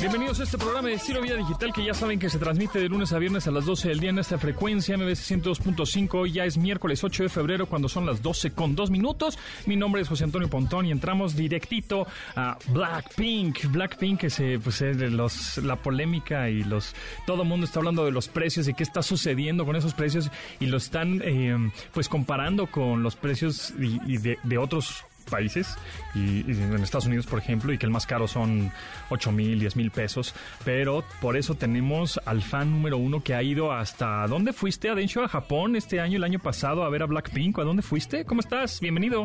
Bienvenidos a este programa de Estilo Vida Digital que ya saben que se transmite de lunes a viernes a las 12 del día en esta frecuencia MBS 102.5. Hoy ya es miércoles 8 de febrero cuando son las 12 con 2 minutos. Mi nombre es José Antonio Pontón y entramos directito a Blackpink. Blackpink es, eh, pues, es los, la polémica y los todo el mundo está hablando de los precios y qué está sucediendo con esos precios y lo están eh, pues comparando con los precios y, de otros países y, en Estados Unidos, por ejemplo, y que el más caro son 8 mil, 10 mil pesos. Pero por eso tenemos al fan número uno que ha ido hasta... ¿Dónde fuiste, Adensho? ¿A Japón este año, el año pasado, a ver a Blackpink? ¿A dónde fuiste? ¿Cómo estás? Bienvenido.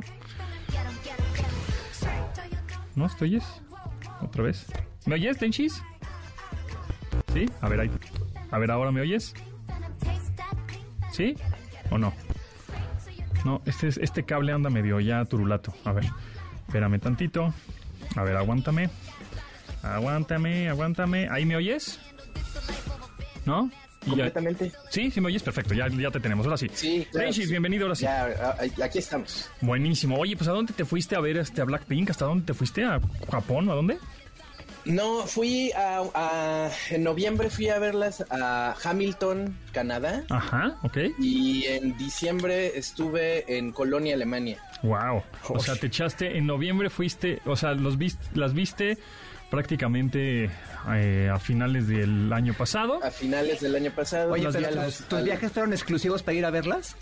¿No? ¿Te oyes? ¿Otra vez? ¿Me oyes, Denchis? ¿Sí? A ver, ahí. A ver, ¿ahora me oyes? ¿Sí? ¿O no? No, este, este cable anda medio ya turulato. A ver, espérame tantito. A ver, aguántame. Aguántame, aguántame. ¿Ahí me oyes? ¿No? Completamente. Ya... Sí, sí me oyes, perfecto, ya, ya te tenemos, ahora sí. Sí, claro. Bienvenido, ahora sí. Ya, aquí estamos. Buenísimo. Oye, pues ¿a dónde te fuiste a ver este a Blackpink? ¿Hasta dónde te fuiste? ¿A Japón o a dónde? No, fui a, a, En noviembre fui a verlas a Hamilton, Canadá. Ajá, ok. Y en diciembre estuve en Colonia, Alemania. Wow. O sea, te echaste. En noviembre fuiste. O sea, los viste, las viste prácticamente eh, a finales del año pasado. A finales del año pasado. Oye, pero las, ¿tus viajes fueron exclusivos para ir a verlas?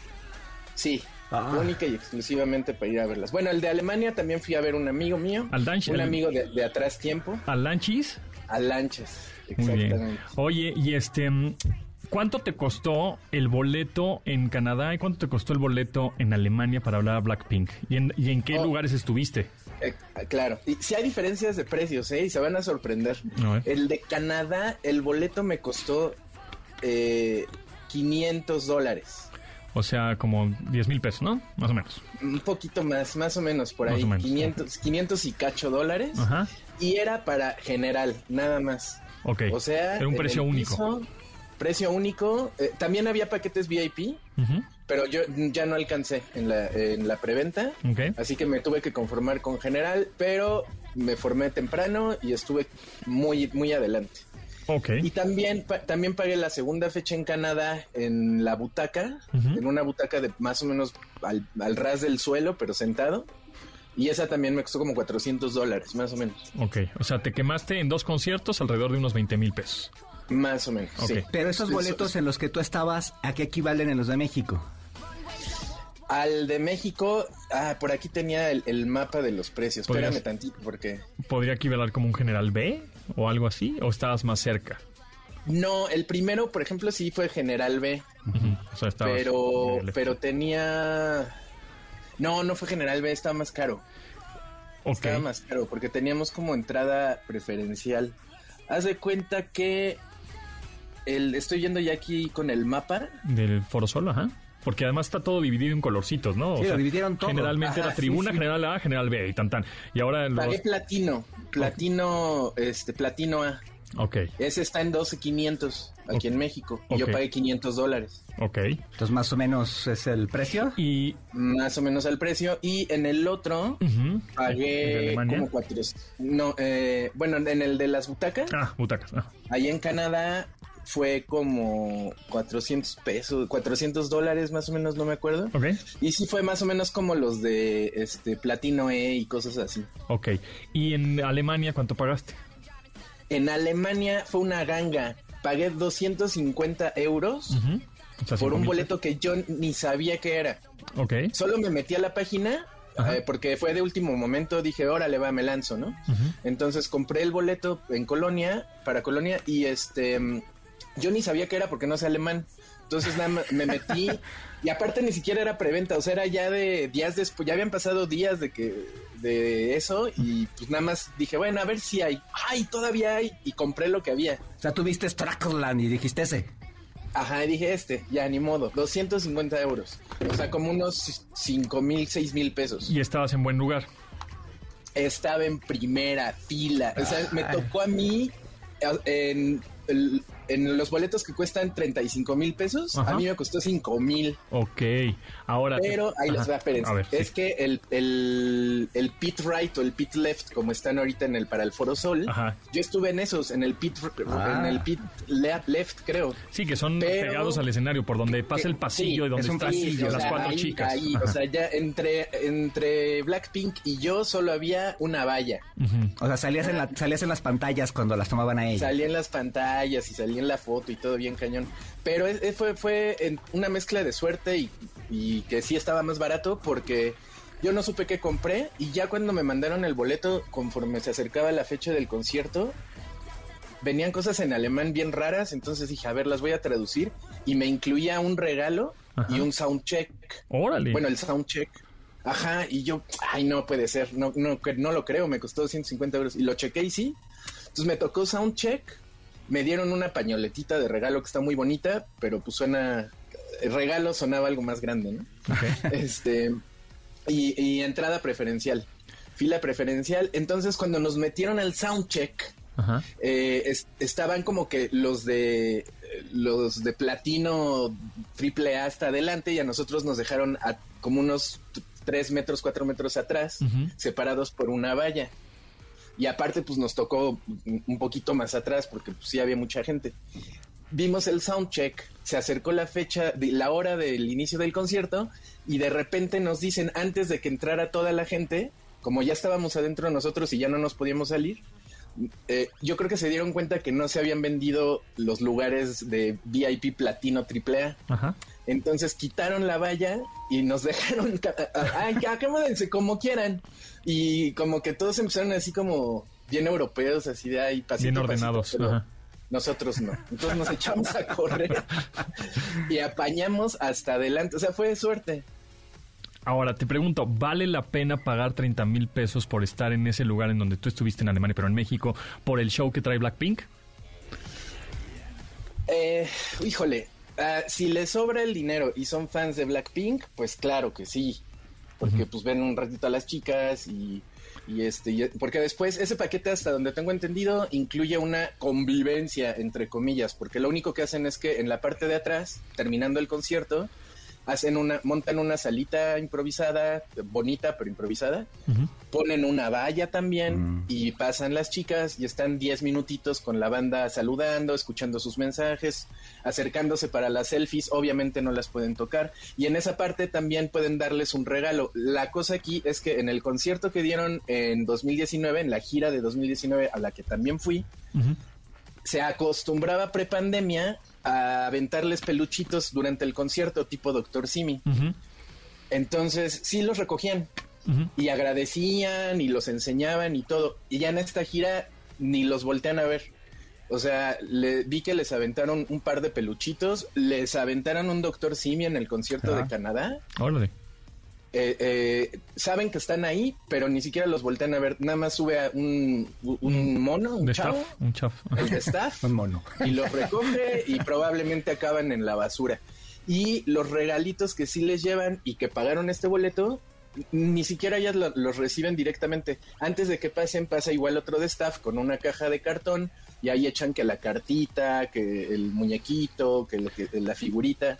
Sí. Ah. Única y exclusivamente para ir a verlas. Bueno, el de Alemania también fui a ver un amigo mío. Al Danch, Un amigo de, de, atrás tiempo. ¿Al Lanchis? Al Lanches, Muy exactamente. bien. Oye, y este... ¿Cuánto te costó el boleto en Canadá y cuánto te costó el boleto en Alemania para hablar a Blackpink? ¿Y en, y en qué Oh. lugares estuviste? Eh, claro, y sí hay diferencias de precios, ¿eh? Y se van a sorprender. El de Canadá, el boleto me costó eh, 500 dólares. O sea, como 10 mil pesos, ¿no? Más o menos. Un poquito más, más o menos, por ahí. menos. 500, 500 y cacho dólares. Ajá. Y era para general, nada más. Ok. O sea, Era un precio único. piso, precio único. Eh, también había paquetes VIP, pero yo ya no alcancé en la, en la preventa. Ok. Así que me tuve que conformar con general, pero me formé temprano y estuve muy, muy adelante. Ok. Y también, pa- también pagué la segunda fecha en Canadá en la butaca, en una butaca de más o menos al, al ras del suelo, pero sentado. Y esa también me costó como 400 dólares, más o menos. Ok. O sea, te quemaste en dos conciertos alrededor de unos 20 mil pesos. Más o menos, Ok. sí. Pero esos Eso- boletos en los que tú estabas, ¿a qué equivalen en los de México? Al de México, ah, por aquí tenía el, el mapa de los precios. ¿Podrías- Espérame tantito, porque... ¿Podría equivaler como un general B o algo así? ¿O estabas más cerca? No, el primero, por ejemplo, sí fue General B. O sea, pero, pero tenía... No, no fue General B, estaba más caro. Estaba más caro porque teníamos como entrada preferencial. Haz de cuenta que el, estoy yendo ya aquí con el mapa. Del Foro Sol, ajá. Porque además está todo dividido en colorcitos, ¿no? O Sí, lo dividieron todo. Generalmente Ajá, era tribuna, sí, sí. general A, general B y tan tan. Y ahora los... Pagué platino, platino, este, platino A. Ok, Ese está en 12.500 aquí en México. Y yo pagué 500 dólares. ok. Entonces, más o menos es el precio. Y... Más o menos al precio. Y en el otro ¿el pagué como cuatro. No, eh, bueno, en el de las butacas, Ah, butacas. ah. ahí en Canadá fue como 400 pesos, 400 dólares más o menos, no me acuerdo. Y sí fue más o menos como los de este Platino E y cosas así. ok. ¿Y en Alemania cuánto pagaste? En Alemania fue una ganga. Pagué 250 euros Ujú. O sea, por un boleto que yo ni sabía que era. Ok. Solo me metí a la página eh, porque fue de último momento. Dije, órale, va, me lanzo, ¿no? Entonces compré el boleto en Colonia, para Colonia, y este. Yo ni sabía que era porque no sé alemán. Entonces nada más me metí. y aparte ni siquiera era preventa, o sea, era ya de días después. Ya habían pasado días de que. de eso. Y pues nada más dije, bueno, a ver si hay. ¡Ay, todavía hay! Y compré lo que había. O sea, tú viste Strackland y dijiste ese. Ajá, y dije este, ya ni modo, 250 euros. O sea, como unos 5 mil, 6 mil pesos. Y estabas en buen lugar. Estaba en primera fila. O sea, me tocó a mí en el- en los boletos que cuestan 35 mil pesos, Ajá. a mí me costó 5 mil. Ok, ahora... te- Pero ahí les Ajá. va, espérense. A ver, es sí. que el, el, el pit right o el pit left, como están ahorita en el para el Foro Sol, Ajá. yo estuve en esos, en el pit, Ah. en el pit le- left, creo. Sí, que son Pero- pegados al escenario, por donde pasa el pasillo y donde es un pasillo, las sea, cuatro ahí- chicas. ahí, o sea, ya entre, entre Blackpink y yo solo había una valla. O sea, salías en, la, salías en las pantallas cuando las tomaban a ella. Salí en las pantallas y salí en la foto y todo bien cañón. Pero es- es- fue, fue en una mezcla de suerte y, y que sí estaba más barato porque yo no supe qué compré y ya cuando me mandaron el boleto, conforme se acercaba la fecha del concierto, venían cosas en alemán bien raras, entonces dije, a ver, las voy a traducir y me incluía un regalo Ajá. y un soundcheck. Órale. Bueno, el soundcheck. Ajá, y yo, ay, no puede ser, no, no, no lo creo, me costó 250 euros. Y lo chequé y sí. Entonces me tocó soundcheck, me dieron una pañoletita de regalo que está muy bonita, pero pues suena, el regalo sonaba algo más grande, ¿no? Este, y, y entrada preferencial, fila preferencial. Entonces cuando nos metieron al soundcheck, Ajá. eh, es- estaban como que los de los de platino triple A hasta adelante y a nosotros nos dejaron a como unos tres metros, cuatro metros atrás, separados por una valla. Y aparte, pues nos tocó un poquito más atrás porque pues, sí había mucha gente. Vimos el soundcheck, se acercó la fecha, la hora del inicio del concierto y de repente nos dicen antes de que entrara toda la gente, como ya estábamos adentro nosotros y ya no nos podíamos salir, eh, yo creo que se dieron cuenta que no se habían vendido los lugares de VIP platino AAA. Ajá. Entonces quitaron la valla y nos dejaron, acomódense como quieran. Y como que todos empezaron así como bien europeos, así de ahí, pasito Bien a pasito, ordenados, ajá. Nosotros no. Entonces nos echamos a correr y apañamos hasta adelante. O sea, fue de suerte. Ahora, te pregunto, ¿vale la pena pagar 30 mil pesos por estar en ese lugar en donde tú estuviste en Alemania, pero en México, por el show que trae Blackpink? Eh, híjole, ah, si les sobra el dinero y son fans de Blackpink, pues claro que sí. Porque pues ven un ratito a las chicas y, y este, y- porque después ese paquete hasta donde tengo entendido incluye una convivencia entre comillas, porque lo único que hacen es que en la parte de atrás, terminando el concierto, hacen una, montan una salita improvisada, bonita pero improvisada, ponen una valla también Mm. y pasan las chicas y están 10 minutitos con la banda saludando, escuchando sus mensajes, acercándose para las selfies, obviamente no las pueden tocar y en esa parte también pueden darles un regalo. La cosa aquí es que en el concierto que dieron en 2019, en la gira de 2019 a la que también fui. Se acostumbraba prepandemia a aventarles peluchitos durante el concierto tipo Doctor Simi. Entonces sí los recogían y agradecían y los enseñaban y todo. Y ya en esta gira ni los voltean a ver. O sea, le, vi que les aventaron un par de peluchitos, les aventaron un Doctor Simi en el concierto de Canadá. Órale. Eh, eh, saben que están ahí, pero ni siquiera los voltean a ver. Nada más sube a un, un mono, un chavo, staff, un chaf. el de staff, Un mono. y los recoge y probablemente acaban en la basura. Y los regalitos que sí les llevan y que pagaron este boleto, ni siquiera ellas lo- los reciben directamente. Antes de que pasen, pasa igual otro de staff con una caja de cartón y ahí echan que la cartita, que el muñequito, que, lo que la figurita.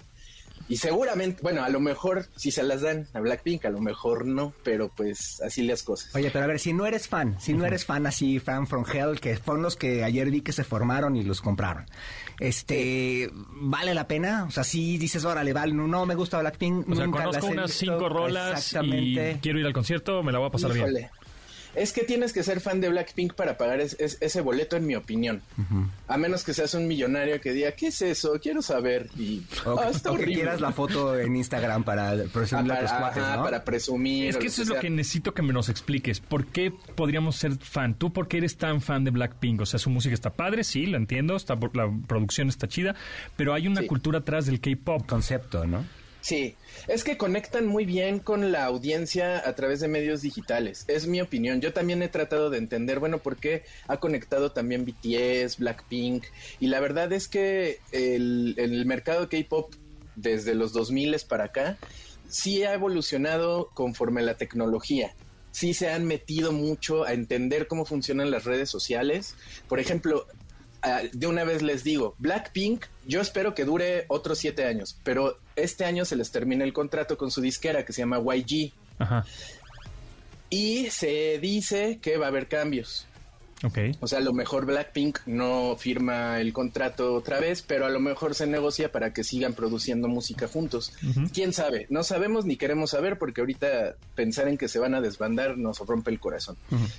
Y seguramente, bueno, a lo mejor si se las dan a Blackpink, a lo mejor no, pero pues así las cosas. Oye, pero a ver, si no eres fan, si no eres fan así, fan from hell, que fueron los que ayer vi que se formaron y los compraron, este, ¿vale la pena? O sea, si dices, órale, vale, no, no me gusta Blackpink, O sea, nunca conozco las he unas visto. cinco rolas y quiero ir al concierto, me la voy a pasar bien. Es que tienes que ser fan de Blackpink para pagar es- es- ese boleto, en mi opinión. A menos que seas un millonario que diga, ¿qué es eso? Quiero saber. Y, O, "Ah, que- está o que horrible". quieras la foto en Instagram para Ah, presumirle a tus para, cuates, ajá, ¿no? para presumir. Es que eso es lo que necesito que me nos expliques. ¿Por qué podríamos ser fan? ¿Tú por qué eres tan fan de Blackpink? O sea, su música está padre, sí, lo entiendo, está, la producción está chida, pero hay una Sí. cultura atrás del K-pop. Concepto, ¿no? Sí, es que conectan muy bien con la audiencia a través de medios digitales. Es mi opinión. Yo también he tratado de entender, bueno, por qué ha conectado también BTS, Blackpink. Y la verdad es que el, el mercado K-pop desde los 2000 para acá sí ha evolucionado conforme a la tecnología. Sí se han metido mucho a entender cómo funcionan las redes sociales. Por ejemplo, ah, de una vez les digo, Blackpink, yo espero que dure otros siete años, pero este año se les termina el contrato con su disquera que se llama YG. Ajá. Y se dice que va a haber cambios. Ok. O sea, a lo mejor Blackpink no firma el contrato otra vez, pero a lo mejor se negocia para que sigan produciendo música juntos. ¿Quién sabe? No sabemos ni queremos saber porque ahorita pensar en que se van a desbandar nos rompe el corazón.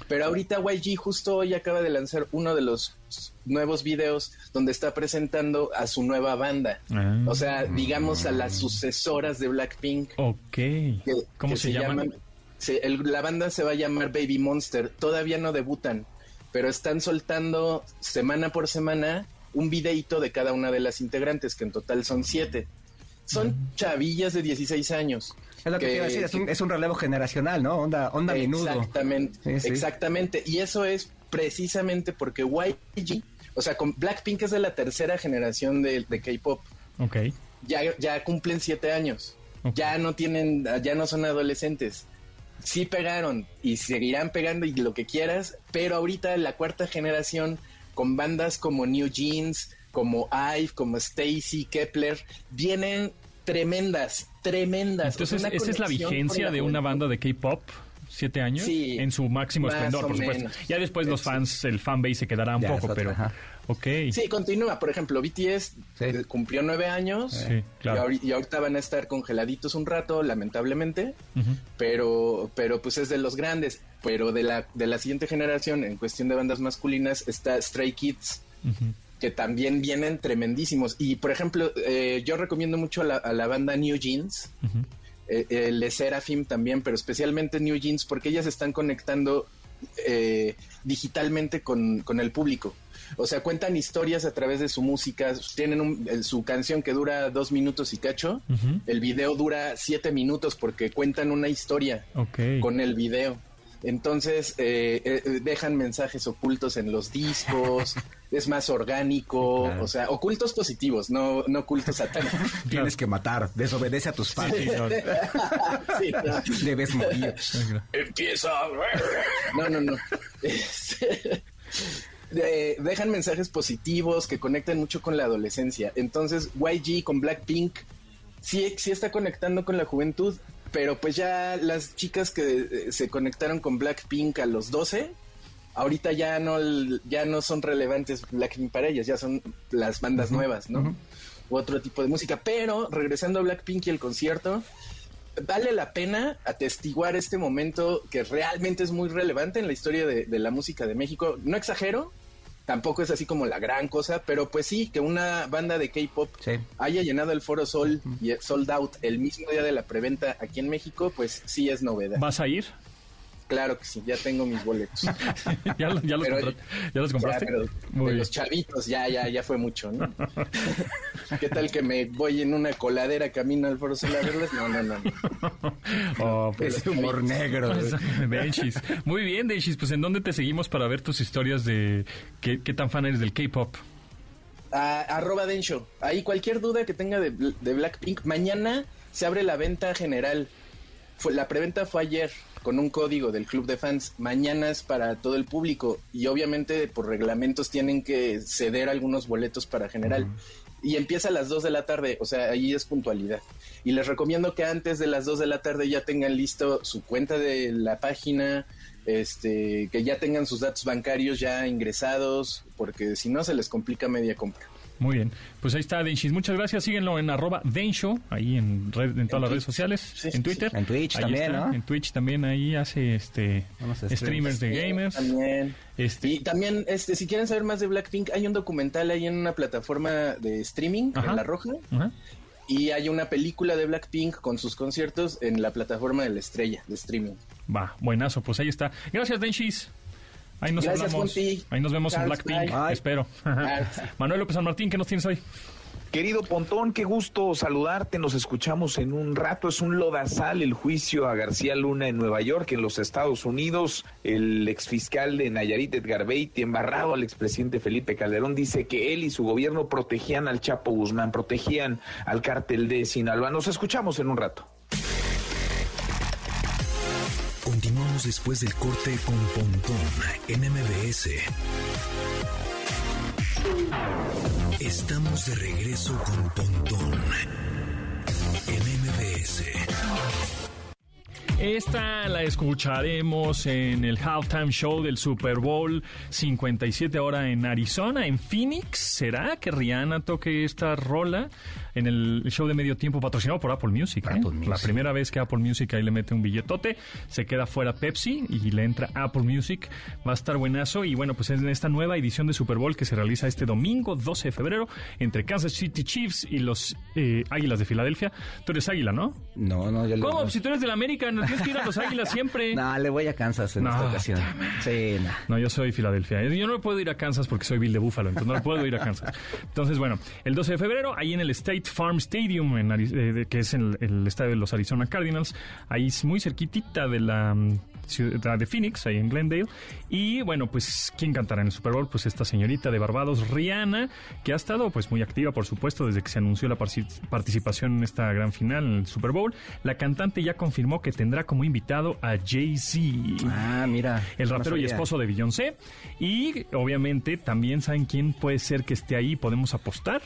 Pero ahorita YG justo hoy acaba de lanzar uno de los nuevos videos donde está presentando a su nueva banda. Ah. O sea, digamos a las sucesoras de Blackpink. Ok. que- ¿Cómo que se, llaman? se- el- la banda se va a llamar Baby Monster. Todavía no debutan, pero están soltando semana por semana un videito de cada una de las integrantes, que en total son siete. Son chavillas de 16 años. Es lo que, te iba a decir, es un, es un relevo generacional, ¿no? Onda, onda menudo. Exactamente, Sí, sí. exactamente. Y eso es precisamente porque YG, o sea, con Blackpink es de la tercera generación de, de K-pop. Ok. ya, ya cumplen siete años. Ya no tienen, ya no son adolescentes. Sí pegaron y seguirán pegando y lo que quieras, pero ahorita la cuarta generación con bandas como New Jeans, como Ive, como Stacy, Kepler, vienen tremendas, tremendas. O sea, Entonces, esa es la vigencia la de una banda de K-pop. Siete años Sí, en su máximo esplendor, por supuesto. menos. Ya después los Sí. fans, el fanbase se quedará un Ya, poco, pero. ajá. Ok. Sí, continúa. Por ejemplo, BTS Sí. eh, cumplió nueve años Sí, claro. y, ahori- y ahorita van a estar congeladitos un rato, lamentablemente. Pero, pero pues es de los grandes. Pero de la, de la siguiente generación, en cuestión de bandas masculinas, está Stray Kids, que también vienen tremendísimos. Y por ejemplo, eh, yo recomiendo mucho a la, a la banda New Jeans. Eh, Le Seraphim también, pero especialmente New Jeans, porque ellas están conectando eh, digitalmente con, con el público. O sea, cuentan historias a través de su música, tienen un- el- su canción que dura dos minutos y cacho, el video dura siete minutos porque cuentan una historia con el video. Entonces eh, eh, dejan mensajes ocultos en los discos, es más orgánico, Claro. o sea, ocultos positivos, no, no ocultos satánicos. Tienes que matar, desobedece a tus padres. Sí, no. Debes morir. Empieza. No, no, no. Este, de- dejan mensajes positivos que conectan mucho con la adolescencia. Entonces, YG con Blackpink sí, sí está conectando con la juventud, pero pues ya las chicas que eh, se conectaron con Blackpink a los 12, ahorita ya no, ya no son relevantes Blackpink para ellas, ya son las bandas nuevas, ¿no? U otro tipo de música. Pero regresando a Blackpink y el concierto, vale la pena atestiguar este momento que realmente es muy relevante en la historia de, de la música de México. No exagero, tampoco es así como la gran cosa, pero pues sí, que una banda de K-pop Sí. haya llenado el Foro Sol y sold out el mismo día de la preventa aquí en México, pues sí es novedad. ¿Vas a ir? Claro que sí, ya tengo mis boletos. ¿Ya, lo- ya los, Pero- ¿Ya los compraste? Ya, pero Muy de los chavitos, ya, ya, ya fue mucho, ¿no? ¿Qué tal que me voy en una coladera camino al Foro Sol a verles? No, no, no. no. Oh, pues, Ese humor negro. Denchis. Muy bien, Denchis. Pues, ¿en dónde te seguimos para ver tus historias de qué, qué tan fan eres del K-pop? A- arroba Densho. Ahí cualquier duda que tenga de, de Blackpink, mañana se abre la venta general. Fue, la preventa fue ayer con un código del club de fans. Mañana es para todo el público y obviamente por reglamentos tienen que ceder algunos boletos para general. Y empieza a las 2 de la tarde, o sea, ahí es puntualidad. Y les recomiendo que antes de las 2 de la tarde ya tengan listo su cuenta de la página, este, que ya tengan sus datos bancarios ya ingresados, porque si no se les complica media compra. Muy bien. Pues ahí está Denchis. Muchas gracias. Síguenlo en arroba Densho, ahí en, red- en todas las Twitch. redes sociales, Sí, en Twitter. sí. En Twitch Ahí también, está, ¿no? En Twitch también ahí hace este streamers de gamers. También. Este, Y también, este, si quieren saber más de Blackpink, hay un documental ahí en una plataforma de streaming, Ajá. en La Roja, ajá. y hay una película de Blackpink con sus conciertos en la plataforma de la estrella de streaming. Va, buenazo. Pues ahí está. Gracias, Denchis. Ahí nos Gracias, hablamos. Ahí nos vemos en Blackpink. bye. Espero. Manuel López San Martín, ¿qué nos tienes hoy? Querido Pontón, qué gusto saludarte. Nos escuchamos en un rato. Es un lodazal el juicio a García Luna en Nueva York, en los Estados Unidos. El exfiscal de Nayarit, Edgar Beatty, embarrado al expresidente Felipe Calderón, dice que él y su gobierno protegían al Chapo Guzmán, protegían al cártel de Sinaloa. Nos escuchamos en un rato. Después del corte con Pontón en MBS. Estamos de regreso con Pontón en MBS. Esta la escucharemos en el halftime show del Super Bowl 57 ahora en Arizona, en Phoenix. ¿Será que Rihanna toque esta rola en el show de medio tiempo patrocinado por Apple Music? ¿eh? Apple Music. La primera vez que Apple Music ahí le mete un billetote, se queda fuera Pepsi y le entra Apple Music. Va a estar buenazo. Y bueno, pues en esta nueva edición de Super Bowl que se realiza este domingo 12 de febrero entre Kansas City Chiefs y los eh, Águilas de Filadelfia. Tú eres Águila, ¿no? No, no, yo le ¿Cómo? Si tú eres del América, no tienes que ir a los Águilas siempre. No, le voy a Kansas en No, esta ocasión. Sí, no. No, yo soy Filadelfia. Yo no puedo ir a Kansas porque soy Bill de Búfalo, entonces no puedo ir a Kansas. Entonces, bueno, el 12 de febrero, ahí en el State Farm Stadium, en Ari- eh, que es el, el estadio de los Arizona Cardinals, ahí es muy cerquitita de la mm, ciudad de Phoenix, ahí en Glendale. Y bueno, pues, ¿quién cantará en el Super Bowl? Pues esta señorita de Barbados, Rihanna, que ha estado pues muy activa, por supuesto, desde que se anunció la participación en esta gran final en el Super Bowl. La cantante ya confirmó que tendrá como invitado a Jay-Z Ah, mira. el no rapero y esposo de Beyoncé. Y obviamente también saben quién puede ser que esté ahí, podemos apostar.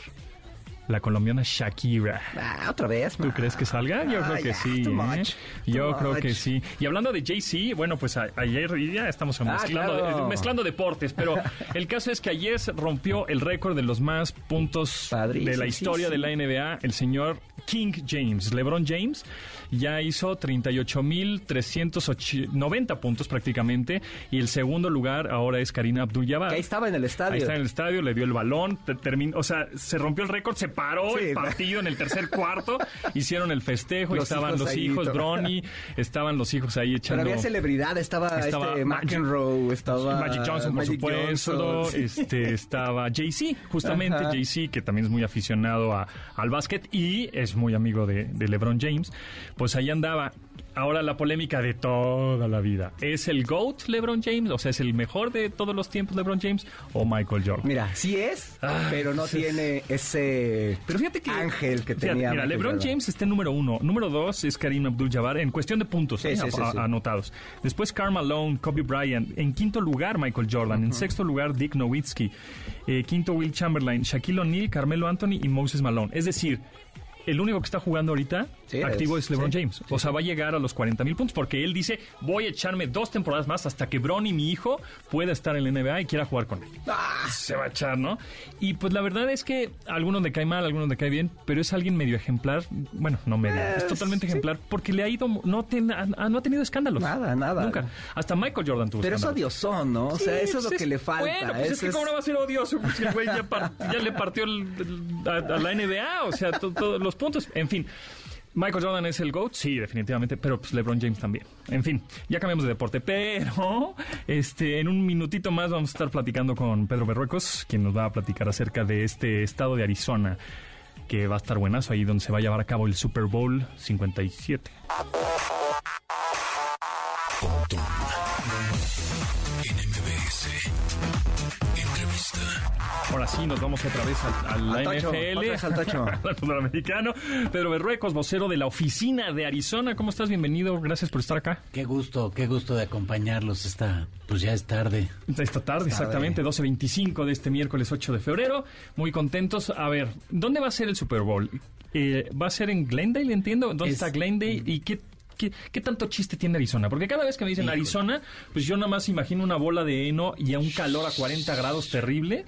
La colombiana Shakira. Ah, otra vez. ¿Tú crees que salga? Yo Ah, creo que sí. too ¿eh? Yo creo que sí. Y hablando de Jay-Z, bueno, pues a- ayer ya estamos mezclando, claro. eh, mezclando deportes, pero el caso es que ayer rompió el récord de los más puntos Padrísimo, de la sí, historia sí. de la NBA, el señor King James, LeBron James. Ya hizo 38.390 puntos prácticamente. Y el segundo lugar ahora es Karina Abdul-Jabbar. Ahí estaba en el estadio. Ahí está en el estadio, le dio el balón, te- terminó, o sea, se rompió el récord, se paró Sí, el partido en el tercer cuarto, hicieron el festejo, Los estaban hijos los ahí, hijos. Bronny, estaban los hijos ahí Pero echando... había celebridad, estaba, Estaba este Magic- McEnroe, estaba Magic Johnson, por Magic supuesto. Johnson, sí. Este, estaba Jay-Z, justamente. Jay-Z, que también es muy aficionado a- al básquet y es muy amigo de, de LeBron James. Pues ahí andaba. Ahora la polémica de toda la vida. ¿Es el GOAT LeBron James? O sea, ¿es el mejor de todos los tiempos LeBron James? ¿O Michael Jordan? Mira, sí es, Ah, pero no sí. tiene ese Pero fíjate que. ángel que fíjate, tenía. Mira, LeBron Jordan. James está en número uno. Número dos es Karim Abdul-Jabbar en cuestión de puntos Sí, ¿eh? sí, a- anotados. Después Karl Malone, Kobe Bryant. En quinto lugar Michael Jordan. En sexto lugar Dick Nowitzki. Eh, quinto Will Chamberlain, Shaquille O'Neal, Carmelo Anthony y Moses Malone. Es decir. El único que está jugando ahorita Sí, activo es- es, LeBron sí, James. o sea, va a llegar a los 40 mil puntos porque él dice, voy a echarme dos temporadas más hasta que Bronny, mi hijo, pueda estar en la NBA y quiera jugar con él Ah, se va a echar, ¿no? Y pues la verdad es que a algunos le cae mal, a algunos le cae bien, pero es alguien medio ejemplar. Bueno, no medio, es totalmente ejemplar porque le ha ido, no, ten- ha, no ha tenido escándalos. Nada, nada. Nunca. Hasta Michael Jordan tuvo Pero es escándalos. odiosón, ¿no? O sea, eso es lo pues que le falta. Bueno, pues es que es- cómo no va a ser odioso, pues el güey ya, le partió el- el- a, a la NBA, o sea, to- todos los puntos. En fin. Michael Jordan es el GOAT, sí, definitivamente, pero pues LeBron James también. En fin, ya cambiamos de deporte, pero este, en un minutito más vamos a estar platicando con Pedro Berruecos, quien nos va a platicar acerca de este estado de Arizona, que va a estar buenazo, ahí donde se va a llevar a cabo el Super Bowl 57. Ahora sí, nos vamos otra vez a, a la Al NFL. vez al tocho. al americano. Pedro Berruecos, vocero de la oficina de Arizona. ¿Cómo estás? Bienvenido. Gracias por estar acá. Qué gusto, qué gusto de acompañarlos esta, pues ya es tarde. Esta tarde, exactamente, 12.25 de este miércoles 8 de febrero. Muy contentos. A ver, ¿dónde va a ser el Super Bowl? Eh, ¿Va a ser en Glendale, entiendo? ¿Dónde Es- está Glendale? ¿Y qué, qué, qué tanto chiste tiene Arizona? Porque cada vez que me dicen. Arizona, pues yo nada más imagino una bola de heno y a un calor a 40 grados terrible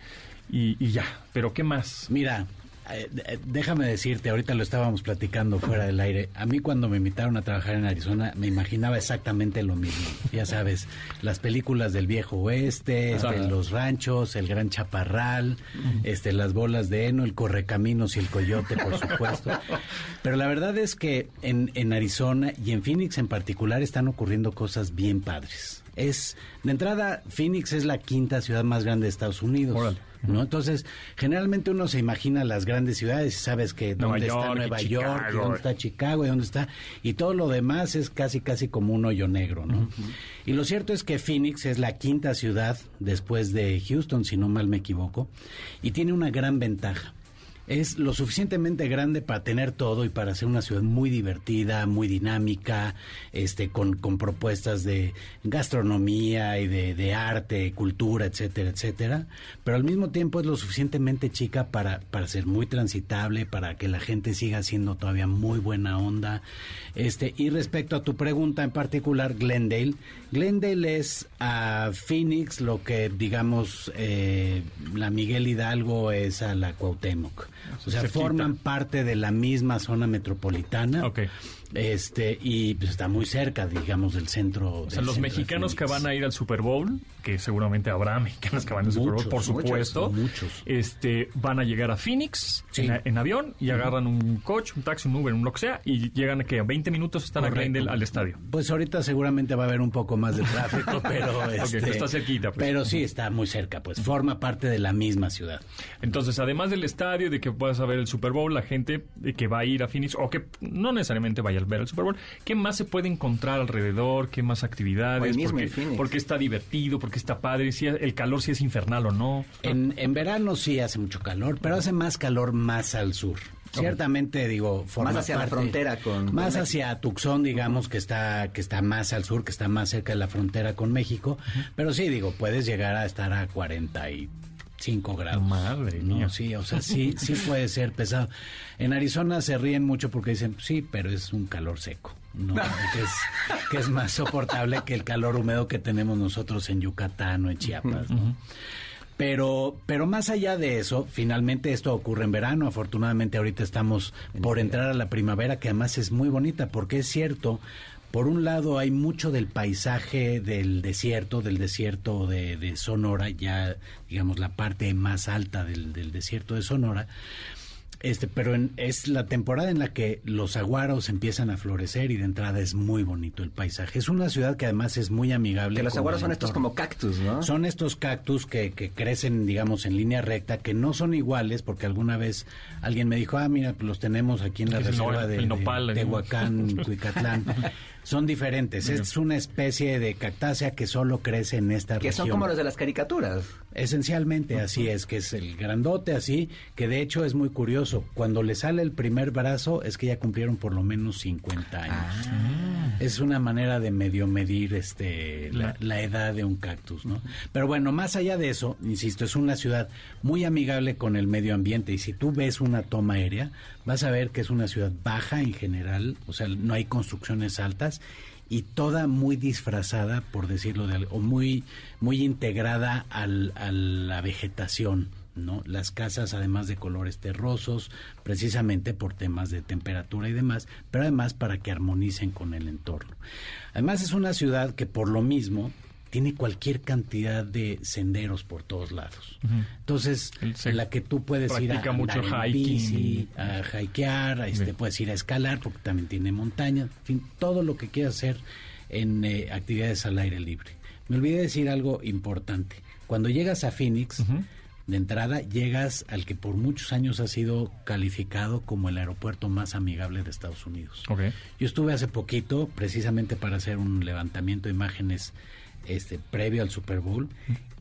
y, y ya. Pero ¿qué más? Mira, eh, eh, déjame decirte, ahorita lo estábamos platicando fuera del aire. A mí cuando me invitaron a trabajar en Arizona me imaginaba exactamente lo mismo. Ya sabes, las películas del viejo oeste, este, los ranchos, el gran chaparral, este, las bolas de heno, el correcaminos y el coyote, por supuesto. Pero la verdad es que en, en Arizona y en Phoenix en particular están ocurriendo cosas bien padres. Es, de entrada, Phoenix es la quinta ciudad más grande de Estados Unidos. Órale. ¿no? Entonces, generalmente uno se imagina las grandes ciudades y sabes que dónde está Nueva Chicago, York, y dónde está Chicago, y dónde está... Y todo lo demás es casi, casi como un hoyo negro, ¿no? Y lo cierto es que Phoenix es la quinta ciudad después de Houston, si no mal me equivoco, y tiene una gran ventaja. Es lo suficientemente grande para tener todo y para ser una ciudad muy divertida, muy dinámica, este, con, con propuestas de gastronomía y de, de, arte, cultura, etcétera, etcétera. Pero al mismo tiempo es lo suficientemente chica para, para ser muy transitable, para que la gente siga siendo todavía muy buena onda. Este, y respecto a tu pregunta en particular, Glendale, Glendale es a Phoenix lo que digamos eh, la Miguel Hidalgo es a la Cuauhtémoc. O sea, forman parte de la misma zona metropolitana. Este, y pues, está muy cerca, digamos, del centro. O sea, los mexicanos que van a ir al Super Bowl, que seguramente habrá mexicanos que van al Super Bowl, por supuesto, muchos. este, van a llegar a Phoenix Sí. en, en avión y agarran un coche, un taxi, un Uber, un lo que sea, y llegan a que a 20 minutos están a Glendale al estadio. Pues ahorita seguramente va a haber un poco más de tráfico, pero Ok, este, está cerquita, pues. Pero sí está muy cerca, pues forma parte de la misma ciudad. Entonces, además del estadio, de que puedas ver el Super Bowl, la gente que va a ir a Phoenix, o que no necesariamente vaya ver el Super Bowl, ¿qué más se puede encontrar alrededor? ¿Qué más actividades? Mismo porque, porque está divertido, porque está padre, si el calor si es infernal o no. En, en verano sí hace mucho calor, pero hace más calor más al sur. Ciertamente, digo, forma Más hacia la frontera con- Más hacia Tucson, digamos, que está, que está más al sur, que está más cerca de la frontera con México. Pero sí, digo, puedes llegar a estar a 45 grados. Madre No, mía. sí, o sea, sí, sí puede ser pesado. En Arizona se ríen mucho porque dicen, sí, pero es un calor seco. No, que es, que es más soportable que el calor húmedo que tenemos nosotros en Yucatán o en Chiapas. ¿no? Pero, pero más allá de eso, finalmente esto ocurre en verano. Afortunadamente ahorita estamos por entrar a la primavera, que además es muy bonita, porque es cierto, por un lado hay mucho del paisaje del desierto, del desierto de, de Sonora, ya digamos la parte más alta del, del desierto de Sonora. Este, pero en- es la temporada en la que los aguaros empiezan a florecer y de entrada es muy bonito el paisaje. Es una ciudad que además es muy amigable. Que los aguaros son estos como cactus, ¿no? Son estos cactus que, que crecen, digamos, en línea recta, que no son iguales, porque alguna vez alguien me dijo, ah, mira, pues los tenemos aquí en la el reserva de, el de nopal, Cuicatlán. Son diferentes. Es una especie de cactácea que solo crece en esta Que región. son como los de las caricaturas. Esencialmente así es, que es el grandote así, que de hecho es muy curioso. Cuando le sale el primer brazo es que ya cumplieron por lo menos 50 años. Es una manera de medio medir este la, la edad de un cactus, ¿no? Pero bueno, más allá de eso, insisto, es una ciudad muy amigable con el medio ambiente y si tú ves una toma aérea, vas a ver que es una ciudad baja en general, o sea, no hay construcciones altas y toda muy disfrazada, por decirlo de algo, o muy, muy integrada al, a la vegetación, ¿no? Las casas, además de colores terrosos, precisamente por temas de temperatura y demás, pero además para que armonicen con el entorno. Además es una ciudad que por lo mismo tiene cualquier cantidad de senderos por todos lados. Entonces, en la que tú puedes ir a mucho hiking. bici, a hikear, a este, Bien. puedes ir a escalar porque también tiene montaña, en fin, todo lo que quieras hacer en eh, actividades al aire libre. Me olvidé decir algo importante. Cuando llegas a Phoenix, de entrada llegas al que por muchos años ha sido calificado como el aeropuerto más amigable de Estados Unidos. Yo estuve hace poquito precisamente para hacer un levantamiento de imágenes este previo al Super Bowl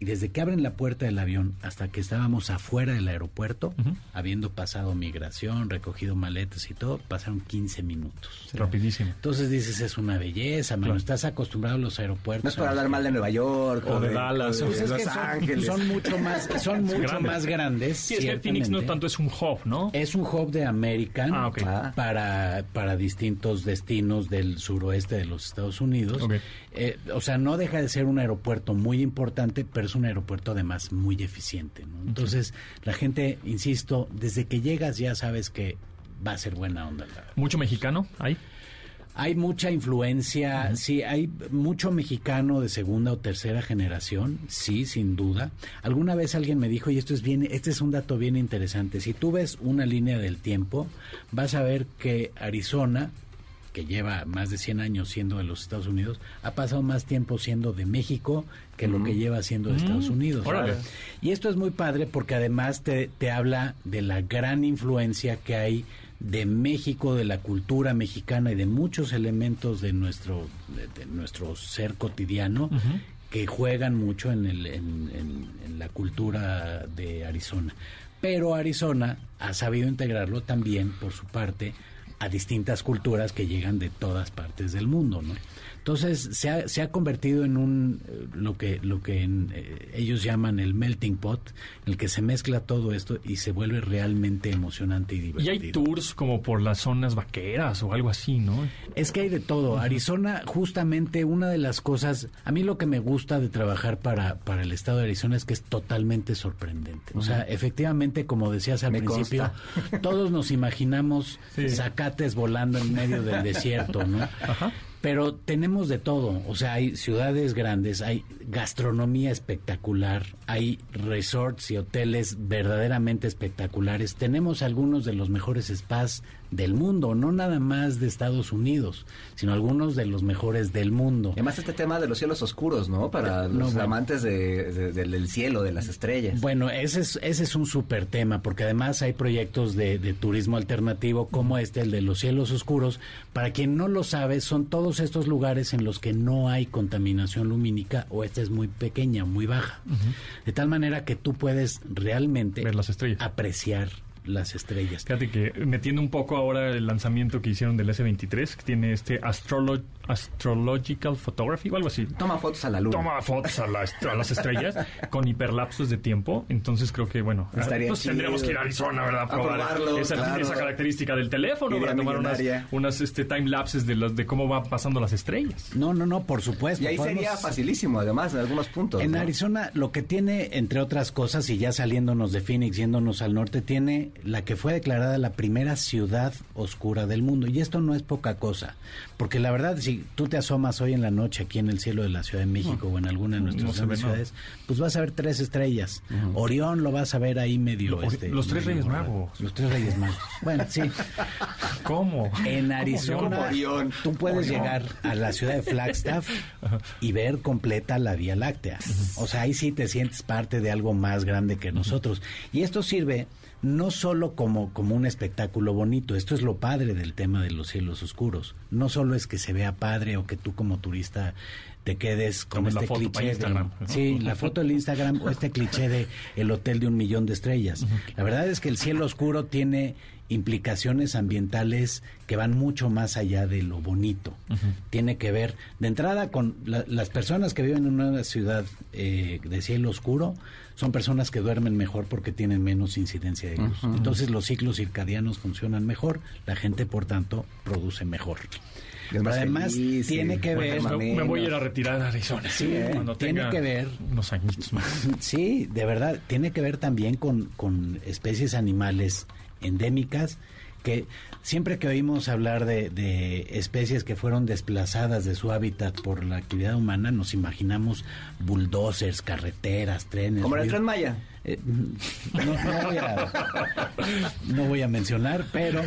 y desde que abren la puerta del avión hasta que estábamos afuera del aeropuerto, habiendo pasado migración, recogido maletas y todo, pasaron 15 minutos. Rapidísimo. Entonces dices, es una belleza, mano, Claro. estás acostumbrado a los aeropuertos. No es para hablar mal de Nueva York O de Dallas, o de Los son, Ángeles. son mucho más, son mucho grande. más grandes. Sí, es que Phoenix no tanto es un hub, ¿no? Es un hub de American Ah. Ah. para, para distintos destinos del suroeste de los Estados Unidos. Eh, o sea, no deja de ser un aeropuerto muy importante, pero es un aeropuerto además muy eficiente. ¿no? Entonces, la gente, insisto, desde que llegas ya sabes que va a ser buena onda. Mucho mexicano ahí. hay mucha influencia, sí, hay mucho mexicano de segunda o tercera generación, sí, sin duda. Alguna vez alguien me dijo, y esto es bien, este es un dato bien interesante, si tú ves una línea del tiempo, vas a ver que Arizona, que lleva más de 100 años siendo de los Estados Unidos, ha pasado más tiempo siendo de México que lo que lleva siendo de Estados Unidos. órale. Y esto es muy padre porque además te, te habla de la gran influencia que hay de México, de la cultura mexicana y de muchos elementos de nuestro, de, de nuestro ser cotidiano que juegan mucho en, el, en, en- en la cultura de Arizona. Pero Arizona ha sabido integrarlo también, por su parte, a distintas culturas que llegan de todas partes del mundo, ¿no? Entonces se ha, se ha convertido en un eh, lo que lo que en, eh, ellos llaman el melting pot, en el que se mezcla todo esto y se vuelve realmente emocionante y Y divertido. hay tours como por las zonas vaqueras o algo así, ¿no? Es que hay de todo. Arizona, justamente una de las cosas, a mí lo que me gusta de trabajar para, para el estado de Arizona es que es totalmente sorprendente. O sea, efectivamente, como decías al Me principio, consta. todos nos imaginamos Sí. zacates volando en medio del desierto, ¿no? Pero tenemos de todo, o sea, hay ciudades grandes, hay gastronomía espectacular, hay resorts y hoteles verdaderamente espectaculares. Tenemos algunos de los mejores spas del mundo, no nada más de Estados Unidos, sino algunos de los mejores del mundo. Además este tema de los cielos oscuros, ¿no? Para No, los bueno. amantes de- de- del, del cielo, de las estrellas. Bueno, ese es, ese es un súper tema, porque además hay proyectos de, de turismo alternativo como este, el de los cielos oscuros. Para quien no lo sabe, son todos estos lugares en los que no hay contaminación lumínica o esta es muy pequeña, muy baja. De tal manera que tú puedes realmente Ver las estrellas. apreciar las estrellas. Fíjate que metiendo un poco ahora el lanzamiento que hicieron del S23, que tiene este Astrolo- Astrological Photography o algo así. Toma fotos a la luna. Toma fotos a, la a las estrellas con hiperlapsos de tiempo. Entonces creo que, bueno, Estaría pues tendríamos que ir a Arizona, ¿verdad? A Probar probarlo, esa, claro. esa característica del teléfono para tomar unas, millonaria. unas este, time lapses de, las, de cómo van pasando las estrellas. No, no, no, por supuesto. Y ahí Podemos- sería facilísimo, además, en algunos puntos. En ¿no? Arizona lo que tiene, entre otras cosas, y ya saliéndonos de Phoenix, yéndonos al norte, tiene la que fue declarada la primera ciudad oscura del mundo. Y esto no es poca cosa, porque la verdad, si tú te asomas hoy en la noche aquí en el cielo de la Ciudad de México o en alguna de nuestras no se grandes ve nada. ciudades, pues vas a ver tres estrellas. Orión lo vas a ver ahí medio... Lo- este, los tres medio Reyes borrado. Magos. Los tres Reyes Magos. Bueno, sí. ¿Cómo? En ¿Cómo Arizona, Orión? tú puedes Orión. llegar a la ciudad de Flagstaff y ver completa la Vía Láctea. O sea, ahí sí te sientes parte de algo más grande que nosotros. Y esto sirve no solo como, como un espectáculo bonito, esto es lo padre del tema de los cielos oscuros. No solo es que se vea padre o que tú como turista te quedes con Tomes la este foto para cliché de- Instagram. sí, la foto del Instagram o este cliché de el hotel de un millón de estrellas. La verdad es que el cielo oscuro tiene implicaciones ambientales que van mucho más allá de lo bonito. Tiene que ver, de entrada, con la- las personas que viven en una ciudad eh, de cielo oscuro, son personas que duermen mejor porque tienen menos incidencia de luz. Entonces los ciclos circadianos funcionan mejor, la gente, por tanto, produce mejor. Pero más además feliz, tiene que ver... Pues me, voy a ir a retirar a Arizona. Sí, cuando tiene tenga que ver. unos añitos más. Sí, de verdad, tiene que ver también con, con especies animales endémicas que siempre que oímos hablar de, de especies que fueron desplazadas de su hábitat por la actividad humana, nos imaginamos bulldozers, carreteras, trenes. Como el. Tren Maya. Eh, no, no voy a, no voy a mencionar, pero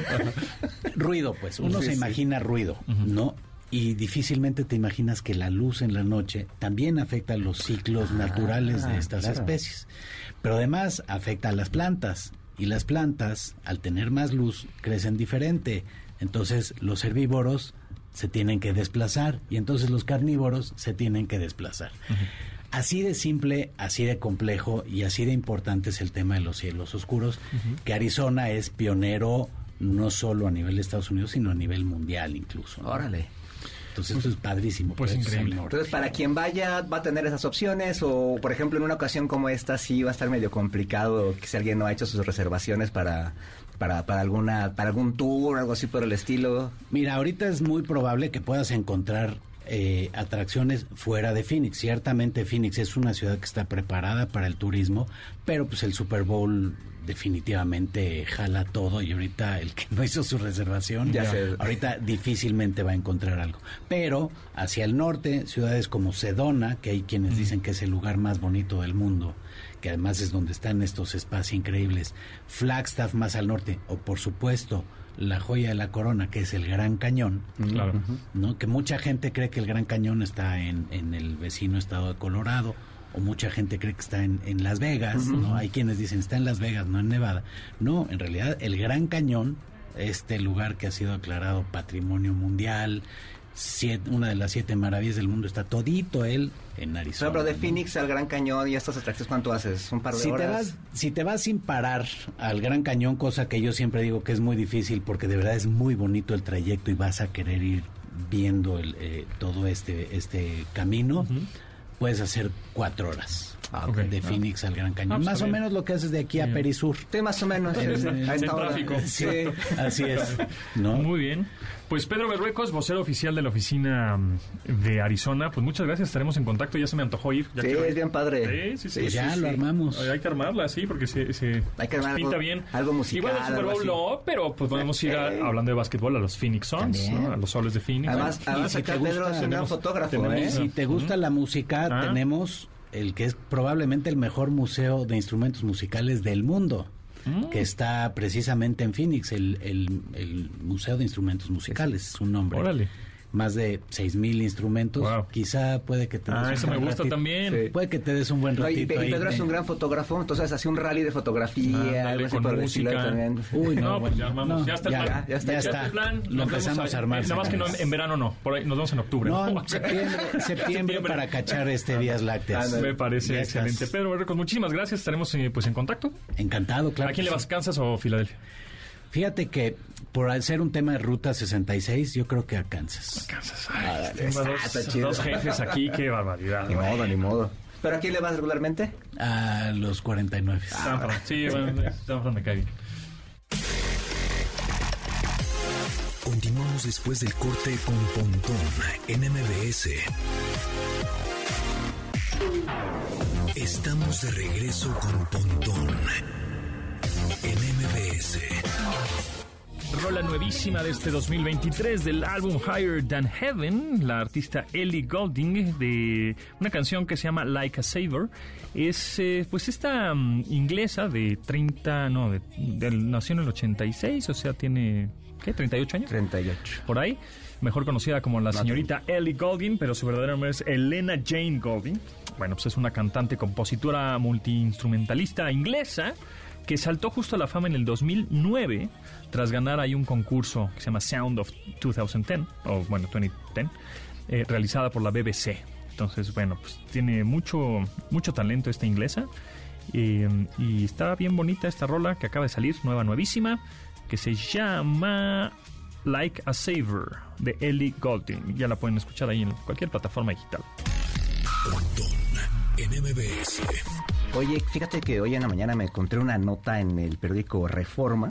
ruido, pues. Uno Sí, se sí. imagina ruido, ¿no? Y difícilmente te imaginas que la luz en la noche también afecta a los ciclos naturales de estas claro. especies. Pero además afecta a las plantas. Y las plantas, al tener más luz, crecen diferente. Entonces los herbívoros se tienen que desplazar y entonces los carnívoros se tienen que desplazar. Así de simple, así de complejo y así de importante es el tema de los cielos oscuros, que Arizona es pionero no solo a nivel de Estados Unidos, sino a nivel mundial incluso. ¿no? Órale. Entonces esto es padrísimo. pues al increíble. Entonces, para quien vaya, va a tener esas opciones o, por ejemplo, en una ocasión como esta, sí va a estar medio complicado que si alguien no ha hecho sus reservaciones para, para, para, alguna, para algún tour o algo así por el estilo. Mira, ahorita es muy probable que puedas encontrar eh, atracciones fuera de Phoenix. Ciertamente Phoenix es una ciudad que está preparada para el turismo, pero pues el Super Bowl definitivamente jala todo y ahorita el que no hizo su reservación, Ya ahorita difícilmente va a encontrar algo. Pero hacia el norte, ciudades como Sedona, que hay quienes dicen que es el lugar más bonito del mundo, que además es donde están estos espacios increíbles, Flagstaff más al norte, o por supuesto la joya de la corona, que es el Gran Cañón, Claro. ¿no? Que mucha gente cree que el Gran Cañón está en, en el vecino estado de Colorado, o mucha gente cree que está en, en Las Vegas, ¿no? Hay quienes dicen está en Las Vegas, no en Nevada. No, en realidad el Gran Cañón, este lugar que ha sido declarado Patrimonio Mundial, siete- una de las siete maravillas del mundo. Está todito él en Arizona. ejemplo, de ¿no? Phoenix al Gran Cañón y estos atractivos, ¿cuánto haces? ¿Un par de Si te, horas? vas, si te vas sin parar al Gran Cañón, cosa que yo siempre digo que es muy difícil porque de verdad es muy bonito el trayecto y vas a querer ir viendo el, eh, todo este, este camino, puedes hacer cuatro horas. Ah. De Phoenix al Gran Cañón. Ah, pues Más o menos lo que haces de aquí a Perisur. Sí, más o menos. Sí, a sin esta hora. tráfico. Sí. Así es. ¿no? Muy bien. Pues Pedro Berruecos, vocero oficial de la oficina mm, de Arizona, pues muchas gracias, estaremos en contacto, ya se me antojó ir. Ya Sí, es bien padre. Sí, sí, sí. Pues ya sí, lo sí. armamos. Ay, Hay que armarla, sí, porque se, se Hay que armar pinta algo- bien. algo musical, Igual el Super Bowl no, pero pues podemos ir a- hablando de básquetbol a los Phoenix Suns, a los soles de Phoenix. Además, además si acá te gusta, Pedro es un gran fotógrafo, tenemos- ¿eh? Si te gusta la música, Ah. tenemos el que es probablemente el mejor museo de instrumentos musicales del mundo, Mm. que está precisamente en Phoenix, el, el- el Museo de Instrumentos Musicales, es su nombre. Órale. Más de 6.000 instrumentos. Wow. Quizá puede que te des Ah, un eso me gusta ratito. también. Sí. Puede que te des un buen No, y, ratito y ahí Pedro es de- un gran fotógrafo, entonces hacía un rally de fotografía, algo así con música. también. Uy, no, No, pues bueno, ya armamos. no, ya está el ya, plan. ya está, ya ya está. el plan. Lo empezamos a armar. Nada más que no, en verano no. Por ahí nos vemos en octubre. No, en septiembre, septiembre para cachar este Días Lácteas. Me parece Ya excelente. estás. Pedro Berruecos, muchísimas gracias. Estaremos eh, pues en contacto. Encantado, claro. ¿A quién le vas. Kansas o Filadelfia? Fíjate que por ser un tema de Ruta 66, yo creo que a Kansas. Kansas. Ah, tengo está- dos, está chido. dos jefes aquí, qué barbaridad. Ni güey. modo, ni modo. ¿Pero a quién le vas regularmente? A los 49. San Fran. Sí, bueno, San Fran me cae bien. Continuamos después del corte con Pontón en MBS. Estamos de regreso con Pontón en MBS. Rola nuevísima de este 2023 del álbum Higher Than Heaven, la artista Ellie Goulding, de una canción que se llama Like a Saver. Es eh, pues esta mm, inglesa de 30, no, de, nació en el 86, o sea, tiene, ¿qué? ¿38 años? 38. por ahí, mejor conocida como la señorita Ellie Goulding, pero su verdadero nombre es Elena Jane Goulding. Bueno, pues es una cantante, compositora, multiinstrumentalista inglesa que saltó justo a la fama en el 2009 tras ganar ahí un concurso que se llama Sound of 2010, o bueno, 2010, eh, realizada por la BBC. Entonces, bueno, pues tiene mucho, mucho talento esta inglesa. Eh, y está bien bonita esta rola que acaba de salir, nueva, nuevísima, que se llama Like a Saver de Ellie Goulding. Ya la pueden escuchar ahí en cualquier plataforma digital. En MBS. Oye, fíjate que hoy en la mañana me encontré una nota en el periódico Reforma.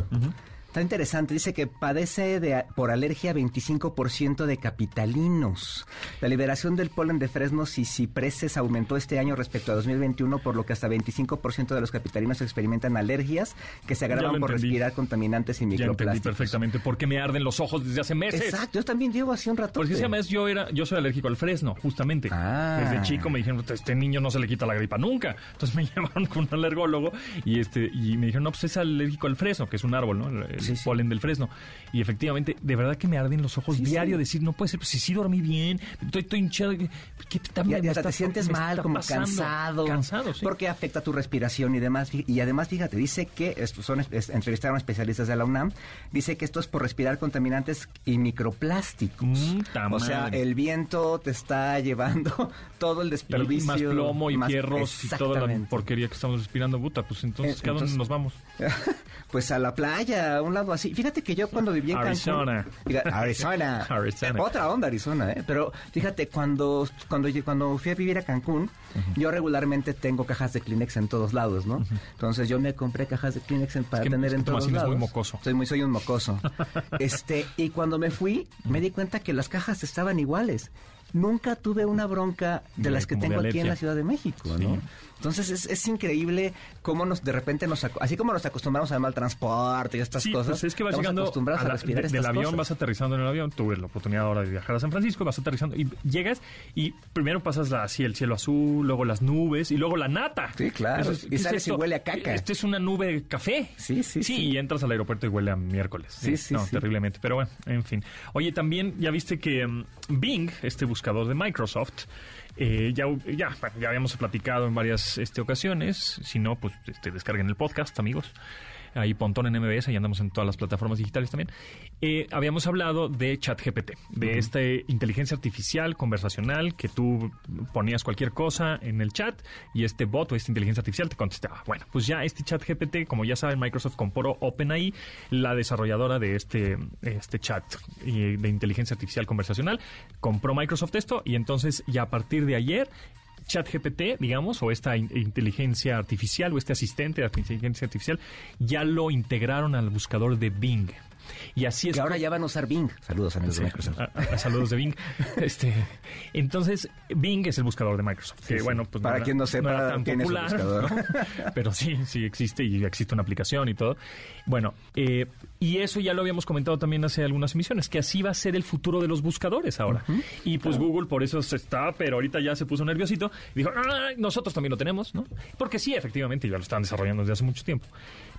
Está interesante, dice que padece de, por alergia 25% de capitalinos. La liberación del polen de fresnos y cipreses aumentó este año respecto a 2021, por lo que hasta 25% de los capitalinos experimentan alergias que se agravan por respirar contaminantes y Ya entendí microplásticos. perfectamente por qué me arden los ojos desde hace meses. Exacto, yo también llevo así un rato. Porque además yo era, yo soy alérgico al fresno, justamente. Ah. Desde chico me dijeron, este niño no se le quita la gripa nunca. Entonces me llevaron con un alergólogo y este, y me dijeron, no, pues es alérgico al fresno, que es un árbol, ¿no? El Sí, sí. polen del fresno. Y efectivamente, de verdad que me arden los ojos diario, decir, no puede ser, pues si sí dormí bien, estoy, estoy hinchado. ¿Qué Y, también y está- te sientes mal, como pasando? cansado. Cansado, sí. Porque afecta tu respiración y demás. Y además, fíjate, dice que, estos son, es- entrevistaron especialistas de la UNAM, dice que esto es por respirar contaminantes y microplásticos. Mm, o sea, el viento te está llevando todo el Y desperdicio. más plomo y más- fierros y toda la porquería que estamos respirando, puta, pues entonces, Eh, ¿a dónde nos vamos? pues a la playa, a un lado así. Fíjate que yo cuando viví en Cancún... Arizona. Fíjate, Arizona. Arizona. Otra onda Arizona, ¿eh? Pero fíjate, cuando, cuando, cuando fui a vivir a Cancún, yo regularmente tengo cajas de Kleenex en todos lados, ¿no? Entonces yo me compré cajas de Kleenex en- para que- tener es que en todos lados. muy mocoso. Soy muy, soy un mocoso. este, y cuando me fui, me di cuenta que las cajas estaban iguales. Nunca tuve una bronca de De- las que tengo aquí en la Ciudad de México, Sí. Entonces es, es increíble cómo nos de repente nos así como nos acostumbramos a mal transporte y estas Sí, cosas. pues es que vas llegando acostumbrados a, a la- respirar de- estas del avión, cosas. vas aterrizando en el avión, tuve la oportunidad ahora de viajar a San Francisco, vas aterrizando y llegas y primero pasas así el cielo azul, luego las nubes y luego la nata. Sí, claro. es- Y ¿qué es sales y esto? huele a caca. Este es una nube de café. Sí, sí, sí. y entras al aeropuerto y huele a miércoles. Sí, sí, No, sí. terriblemente. Pero bueno, en fin. Oye, también ya viste que mm, Bing, este buscador de Microsoft, eh, ya, ya, ya habíamos platicado en varias este, ocasiones. Si no, pues este, descarguen el podcast, amigos. Ahí Pontón en MBS, ahí andamos en todas las plataformas digitales también. Eh, habíamos hablado de ChatGPT, de esta inteligencia artificial conversacional que tú ponías cualquier cosa en el chat y este bot o esta inteligencia artificial te contestaba. Bueno, pues ya este ChatGPT, como ya saben, Microsoft compró OpenAI, la desarrolladora de este, este chat y de inteligencia artificial conversacional, compró Microsoft esto y entonces ya a partir de ayer ChatGPT, digamos, o esta in- inteligencia artificial o este asistente de inteligencia artificial, ya lo integraron al buscador de Bing. Y así es Que ahora ya van a usar Bing. Saludos amigos Sí, de Microsoft. a- a- saludos de Bing. Este, entonces, Bing es el buscador de Microsoft. Que, sí. bueno, pues Para quien no sepa, tan tiene su popular, buscador. ¿no? Pero sí, sí existe y existe una aplicación y todo. Bueno, eh, y eso ya lo habíamos comentado también hace algunas emisiones, que así va a ser el futuro de los buscadores ahora. Y pues Google por eso se está, pero ahorita ya se puso nerviosito y dijo, "Ah, nosotros también lo tenemos, ¿no? Porque sí, efectivamente, ya lo están desarrollando desde hace mucho tiempo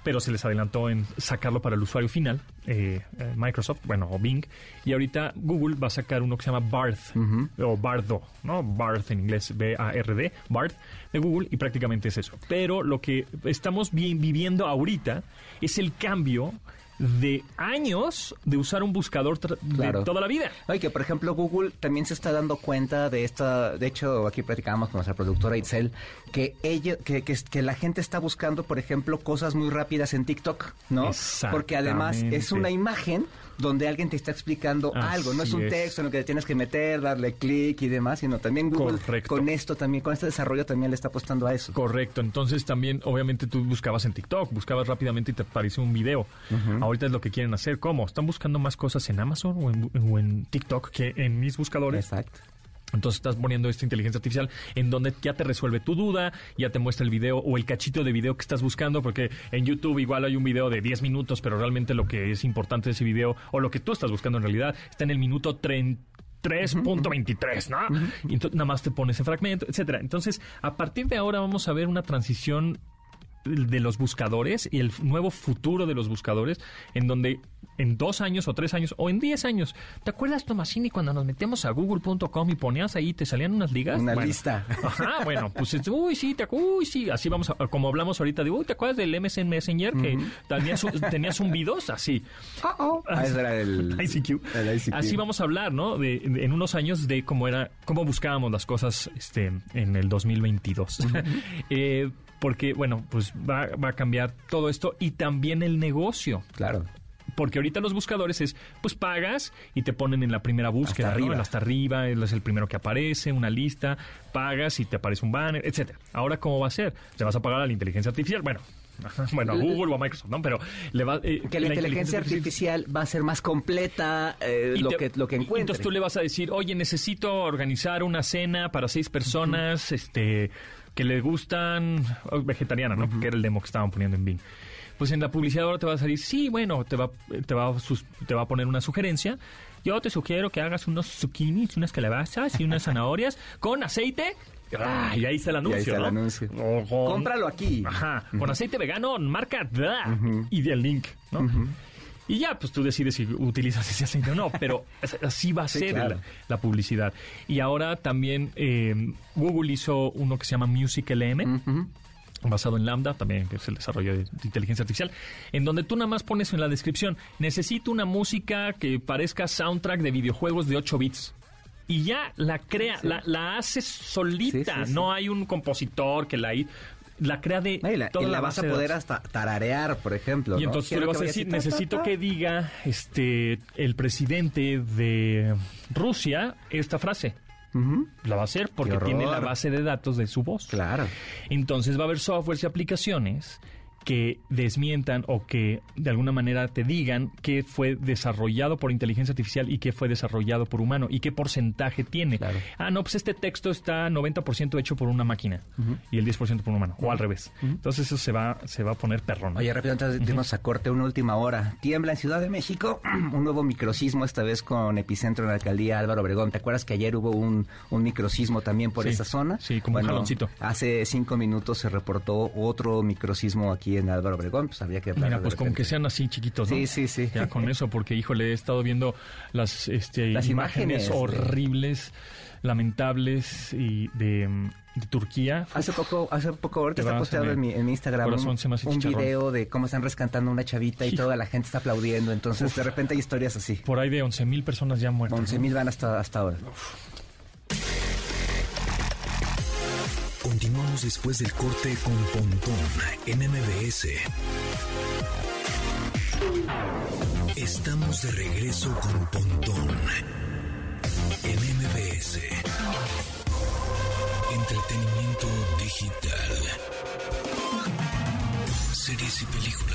pero se les adelantó en sacarlo para el usuario final, eh, eh, Microsoft, bueno, o Bing, y ahorita Google va a sacar uno que se llama Barth, o Bardo, ¿no? Barth en inglés, B-A-R-D, Barth, de Google, y prácticamente es eso. Pero lo que estamos vi- viviendo ahorita es el cambio de años de usar un buscador Claro. de toda la vida. Oye, que por ejemplo Google también se está dando cuenta de esta, de hecho aquí platicábamos con nuestra productora Itzel, que ella, que, que, que la gente está buscando, por ejemplo, cosas muy rápidas en TikTok, ¿no? Porque además es una imagen donde alguien te está explicando Así algo, no es un es. texto en el que tienes que meter, darle clic y demás, sino también Google Correcto. con esto también, con este desarrollo también le está apostando a eso. Correcto, entonces también obviamente tú buscabas en TikTok, buscabas rápidamente y te apareció un video. Ahorita es lo que quieren hacer. ¿Cómo? Están buscando más cosas en Amazon o en, o en TikTok que en mis buscadores. Exacto. Entonces estás poniendo esta inteligencia artificial en donde ya te resuelve tu duda, ya te muestra el video o el cachito de video que estás buscando, porque en YouTube igual hay un video de 10 minutos, pero realmente lo que es importante de ese video o lo que tú estás buscando en realidad está en el minuto 30. 3.23, ¿no? Y entonces nada más te pone ese fragmento, etcétera. Entonces, a partir de ahora vamos a ver una transición de los buscadores y el nuevo futuro de los buscadores, en donde en dos años o tres años o en diez años, ¿te acuerdas, Tomasini, cuando nos metemos a google.com y ponías ahí, te salían unas ligas? Una Bueno, lista. Ajá, bueno, pues este, uy, sí, te, acu- uy, sí, así vamos, a- como hablamos ahorita de, uy, ¿te acuerdas del MSN Messenger que tenías, un- tenías un B2? Así. Ah, ese era el ICQ. el ICQ. Así vamos a hablar, ¿no? De, de- en unos años de cómo era, cómo buscábamos las cosas este, en el 2022. Eh, porque, bueno, pues va, va a cambiar todo esto y también el negocio. Claro. Porque ahorita los buscadores es, pues pagas y te ponen en la primera búsqueda, Hasta ¿no? arriba. Hasta arriba, él es el primero que aparece, una lista, pagas y te aparece un banner, etcétera. Ahora, ¿cómo va a ser? ¿Le vas a pagar a la inteligencia artificial? Bueno, bueno, a Google o a Microsoft, ¿no? Pero le va... eh, Que la, inteligencia artificial va a ser más completa eh, lo, te- que, lo que encuentre. Entonces tú le vas a decir, oye, necesito organizar una cena para seis personas, este, que le gustan, oh, vegetariana, ¿no? Porque era el demo que estaban poniendo en Bing. Pues en la publicidad ahora te va a salir, sí, bueno, te va, te va, a sus- te va a poner una sugerencia. Yo te sugiero que hagas unos zucchinis, unas calabazas y unas zanahorias con aceite. Ah, y ahí está el Y anuncio. ahí está el ¿no? anuncio. Cómpralo aquí. Ajá, con aceite vegano, marca da, y el link, ¿no? Y ya, pues tú decides si utilizas ese aceite o no, pero así va a Sí, ser claro. la, la publicidad. Y ahora también eh, Google hizo uno que se llama Music LM. Basado en Lambda, también que es el desarrollo de, de inteligencia artificial, en donde tú nada más pones en la descripción, necesito una música que parezca soundtrack de videojuegos de 8 bits. Y ya la crea, la, la hace solita. Sí, sí, sí. No hay un compositor que la, la crea de No, y la, toda y la la vas a poder hasta tararear, por ejemplo. Y ¿no? entonces tú le vas a decir, necesito que diga este el presidente de Rusia esta frase. La va a hacer porque tiene la base de datos de su voz. Claro. Entonces va a haber softwares y aplicaciones que desmientan o que de alguna manera te digan que fue desarrollado por inteligencia artificial y que fue desarrollado por humano y qué porcentaje tiene. Claro. Ah, no, pues este texto está 90% hecho por una máquina y el 10% por un humano, o al revés. Entonces eso se va, se va a poner perrón. Oye, rápido, antes de irnos a corte, una última hora. Tiembla en Ciudad de México, un nuevo microsismo, esta vez con epicentro en la alcaldía Álvaro Obregón. ¿Te acuerdas que ayer hubo un, un microsismo también por Sí, esa zona? sí, como un jaloncito. Hace cinco minutos se reportó otro microsismo aquí en Álvaro Obregón, pues habría que Mira, pues como que sean así chiquitos, ¿no? Sí, sí, sí. Ya con eso, porque híjole, he estado viendo las, este, Las imágenes, imágenes, horribles, lamentables y de, de Turquía. Hace poco, hace poco, ahorita está posteado en mi, en mi Instagram un, video de cómo están rescatando una chavita y toda la gente está aplaudiendo. Entonces, de repente hay historias así. Por ahí de 11 mil personas ya muertas. 11 mil van hasta, hasta ahora. Continuamos después del corte con Pontón en MBS. Estamos de regreso con Pontón en MBS. Entretenimiento digital. Series y películas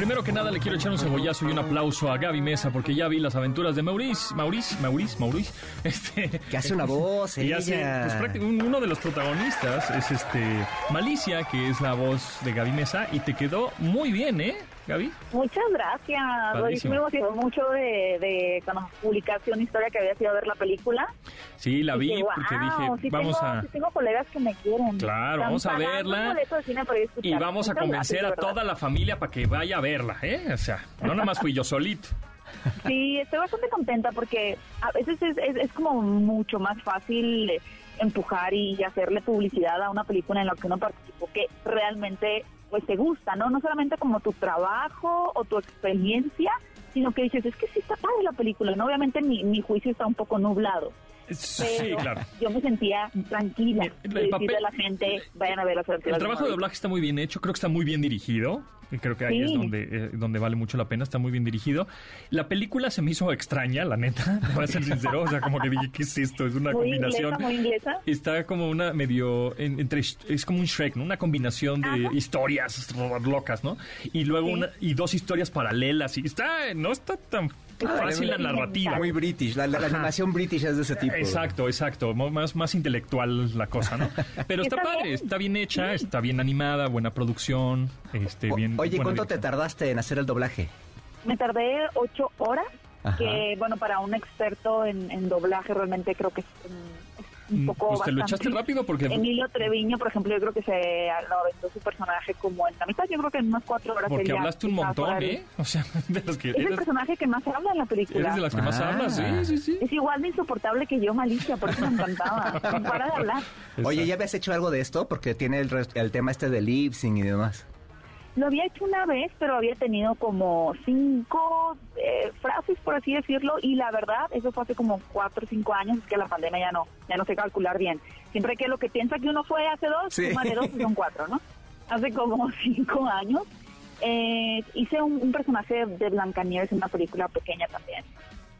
Primero que nada le quiero echar un cebollazo y un aplauso a Gaby Mesa porque ya vi las aventuras de Maurice, Maurice, Maurice, Maurice, este Que hace una voz, y hace, ella. pues, uno de los protagonistas es este Malicia, que es la voz de Gaby Mesa y te quedó muy bien, ¿eh, Gaby? Muchas gracias. Padrísimo. me emocionó mucho de, de cuando publicaste una historia que había sido a ver la película. Sí, la vi Dije, porque "Guau, dije, sí vamos tengo, a sí tengo colegas que me quieren. Claro, vamos a verla. cine a y vamos a convencer a gracias, de toda la familia para que vaya a verla, ¿eh? O sea, no nada más fui yo solito. Sí, estoy bastante contenta porque a veces es, es, es como mucho más fácil empujar y hacerle publicidad a una película en la que uno participó que realmente pues te gusta, ¿no? No solamente como tu trabajo o tu experiencia, sino que dices, es que sí está padre la película, ¿no? Obviamente mi, mi juicio está un poco nublado. Sí, Pero claro. yo me sentía tranquila El- el papel- a la gente, vayan a ver las El trabajo de Maurice". doblaje está muy bien hecho, creo que está muy bien dirigido. y Creo que ahí Sí. es donde, eh, donde vale mucho la pena, está muy bien dirigido. La película se me hizo extraña, la neta, voy a ser sincero. O sea, como que dije, ¿qué es esto? Es una Muy combinación. inglesa, muy inglesa. Está como una medio, en- entre, es como un Shrek, ¿no? Una combinación de Ajá. historias locas, ¿no? Y luego Sí. una, y dos historias paralelas. Y está, no está tan fácil la narrativa. Muy british. La, la- la animación british es de ese tipo. Exacto, exacto. Más, más intelectual la cosa, ¿no? Pero está Está padre, bien. está bien hecha, está bien animada, buena producción, este, O- bien. Oye, ¿cuánto te tardaste en hacer el doblaje? Me tardé ocho horas, Ajá. que bueno, para un experto en, en doblaje realmente creo que es un Mm, poco Pues te lo bastante. echaste rápido porque. Emilio Treviño, por ejemplo, yo creo que se lo aventó su personaje como en la mitad, yo creo que en unas cuatro horas. Porque hablaste un montón, ¿eh? O sea, de los que. Es el Eres, personaje que más habla en la película. eres de las que más Ah. hablas, sí, sí, sí. Es igual de insoportable que yo, Malicia, por eso me encantaba. Para de hablar. Oye. ¿ya habías hecho algo de esto? Porque tiene el, el tema este de lip sync y demás. Lo había hecho una vez, pero había tenido como cinco eh, frases, por así decirlo, y la verdad, eso fue hace como cuatro o cinco años, es que la pandemia ya no, ya no sé calcular bien. Siempre que lo que piensa que uno fue hace dos, Sí. suma de dos y son cuatro, ¿no? Hace como cinco años eh, hice un, un personaje de Blancanieves en una película pequeña también.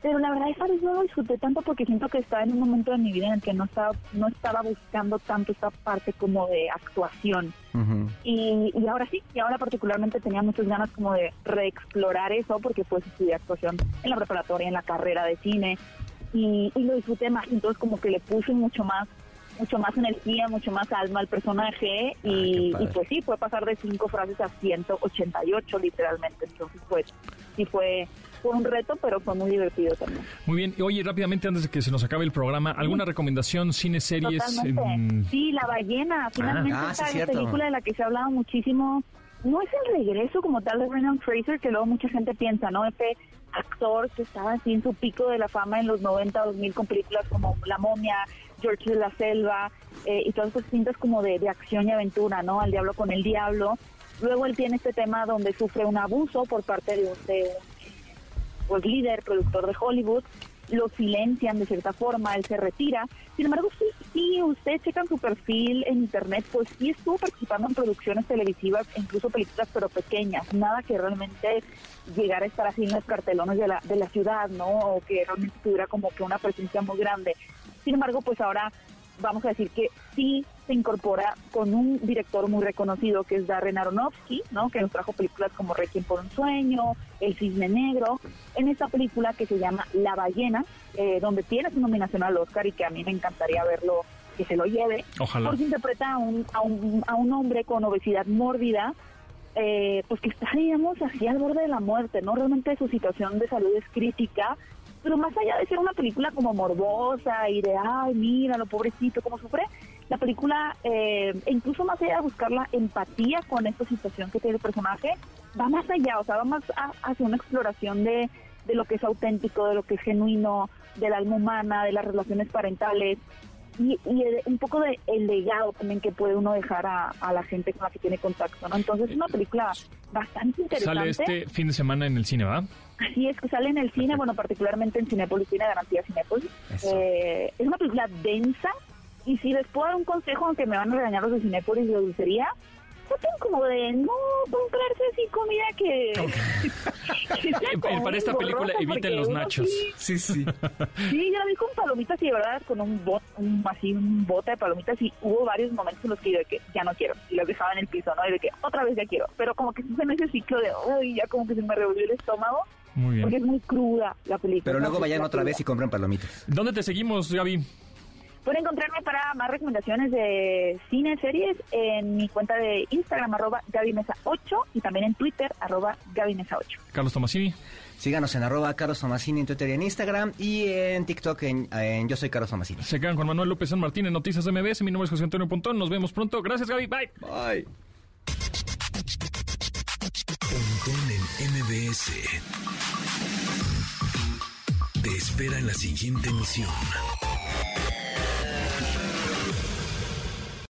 Pero la verdad esa vez no lo disfruté tanto porque siento que estaba en un momento de mi vida en el que no estaba, no estaba buscando tanto esta parte como de actuación. Y, y ahora sí, y ahora particularmente tenía muchas ganas como de reexplorar eso porque pues estudié actuación en la preparatoria, en la carrera de cine y, y lo disfruté más, entonces como que le puse mucho más mucho más energía, mucho más alma al personaje y pues sí, fue pasar de cinco frases a 188 literalmente, entonces pues sí fue, fue un reto, pero fue muy divertido también. Muy bien. Y Oye, rápidamente, antes de que se nos acabe el programa, ¿alguna recomendación, cine, series? Totalmente. Sí, La Ballena. Finalmente Ah, sí, esta película de la que se ha hablado muchísimo. No es el regreso como tal de Brendan Fraser, que luego mucha gente piensa, ¿no? Este actor que estaba así en su pico de la fama en los 90, 2000 con películas como La Momia, George de la Selva eh, y todas estas cintas como de, de acción y aventura, ¿no? Al diablo con el diablo. Luego él tiene este tema donde sufre un abuso por parte de un, de un pues líder, productor de Hollywood, lo silencian de cierta forma, él se retira. Sin embargo, sí, sí, usted checa su perfil en internet, pues sí estuvo participando en producciones televisivas, incluso películas, pero pequeñas, nada que realmente llegara a estar así en los cartelones de la, de la ciudad, ¿no? O que realmente tuviera como que una presencia muy grande. Sin embargo, pues ahora vamos a decir que sí se incorpora con un director muy reconocido que es Darren Aronofsky, ¿no? Que nos trajo películas como Requiem por un sueño, El cisne negro, en esta película que se llama La ballena, eh, donde tiene su nominación al Oscar y que a mí me encantaría verlo que se lo lleve, Ojalá. porque interpreta a un, a un, a un hombre con obesidad mórbida, eh, pues que está, digamos, así al borde de la muerte, ¿no? Realmente su situación de salud es crítica, pero más allá de ser una película como morbosa y de, ay, mira, lo pobrecito, cómo sufre, la película, eh, e incluso más allá de buscar la empatía con esta situación que tiene el personaje, va más allá, o sea, va más a- hacia una exploración de, de lo que es auténtico, de lo que es genuino, del alma humana, de las relaciones parentales y, y el- un poco de el legado también que puede uno dejar a, a la gente con la que tiene contacto, ¿no? Entonces es una película bastante interesante. Sale este fin de semana en el cine, ¿va? Así es, que sale en el cine, bueno, particularmente en Cinépolis, tiene garantía Cinépolis. Eso. Eh, es una película densa y si les puedo dar un consejo, aunque me van a regañar los de Cinépolis y de dulcería, traten como de no comprarse así comida que... que sea como Para esta película eviten porque los nachos. Sí, Sí, sí. sí, yo la vi con palomitas y de verdad con un bot, un, así un bote de palomitas y hubo varios momentos en los que yo de que ya no quiero y las dejaba en el piso, ¿no? Y de que otra vez ya quiero, pero como que en ese ciclo de, uy, ya como que se me revolvió el estómago Muy porque bien. es muy cruda la película. Pero luego vayan otra vez y cruda. compren palomitas. ¿Dónde te seguimos, Gaby? Pueden encontrarme para más recomendaciones de cine, series, en mi cuenta de Instagram, arroba GabyMesa8, y también en Twitter, arroba GabyMesa8. Carlos Tomasini. Síganos en arroba Carlos Tomasini en Twitter y en Instagram y en TikTok en, en Yo Soy Carlos Tomasini. Se quedan con Manuel López San Martín en Noticias MBS. Mi nombre es José Antonio Pontón. Nos vemos pronto. Gracias, Gaby. Bye. Bye. Pontón en MBS. Te espera en la siguiente emisión.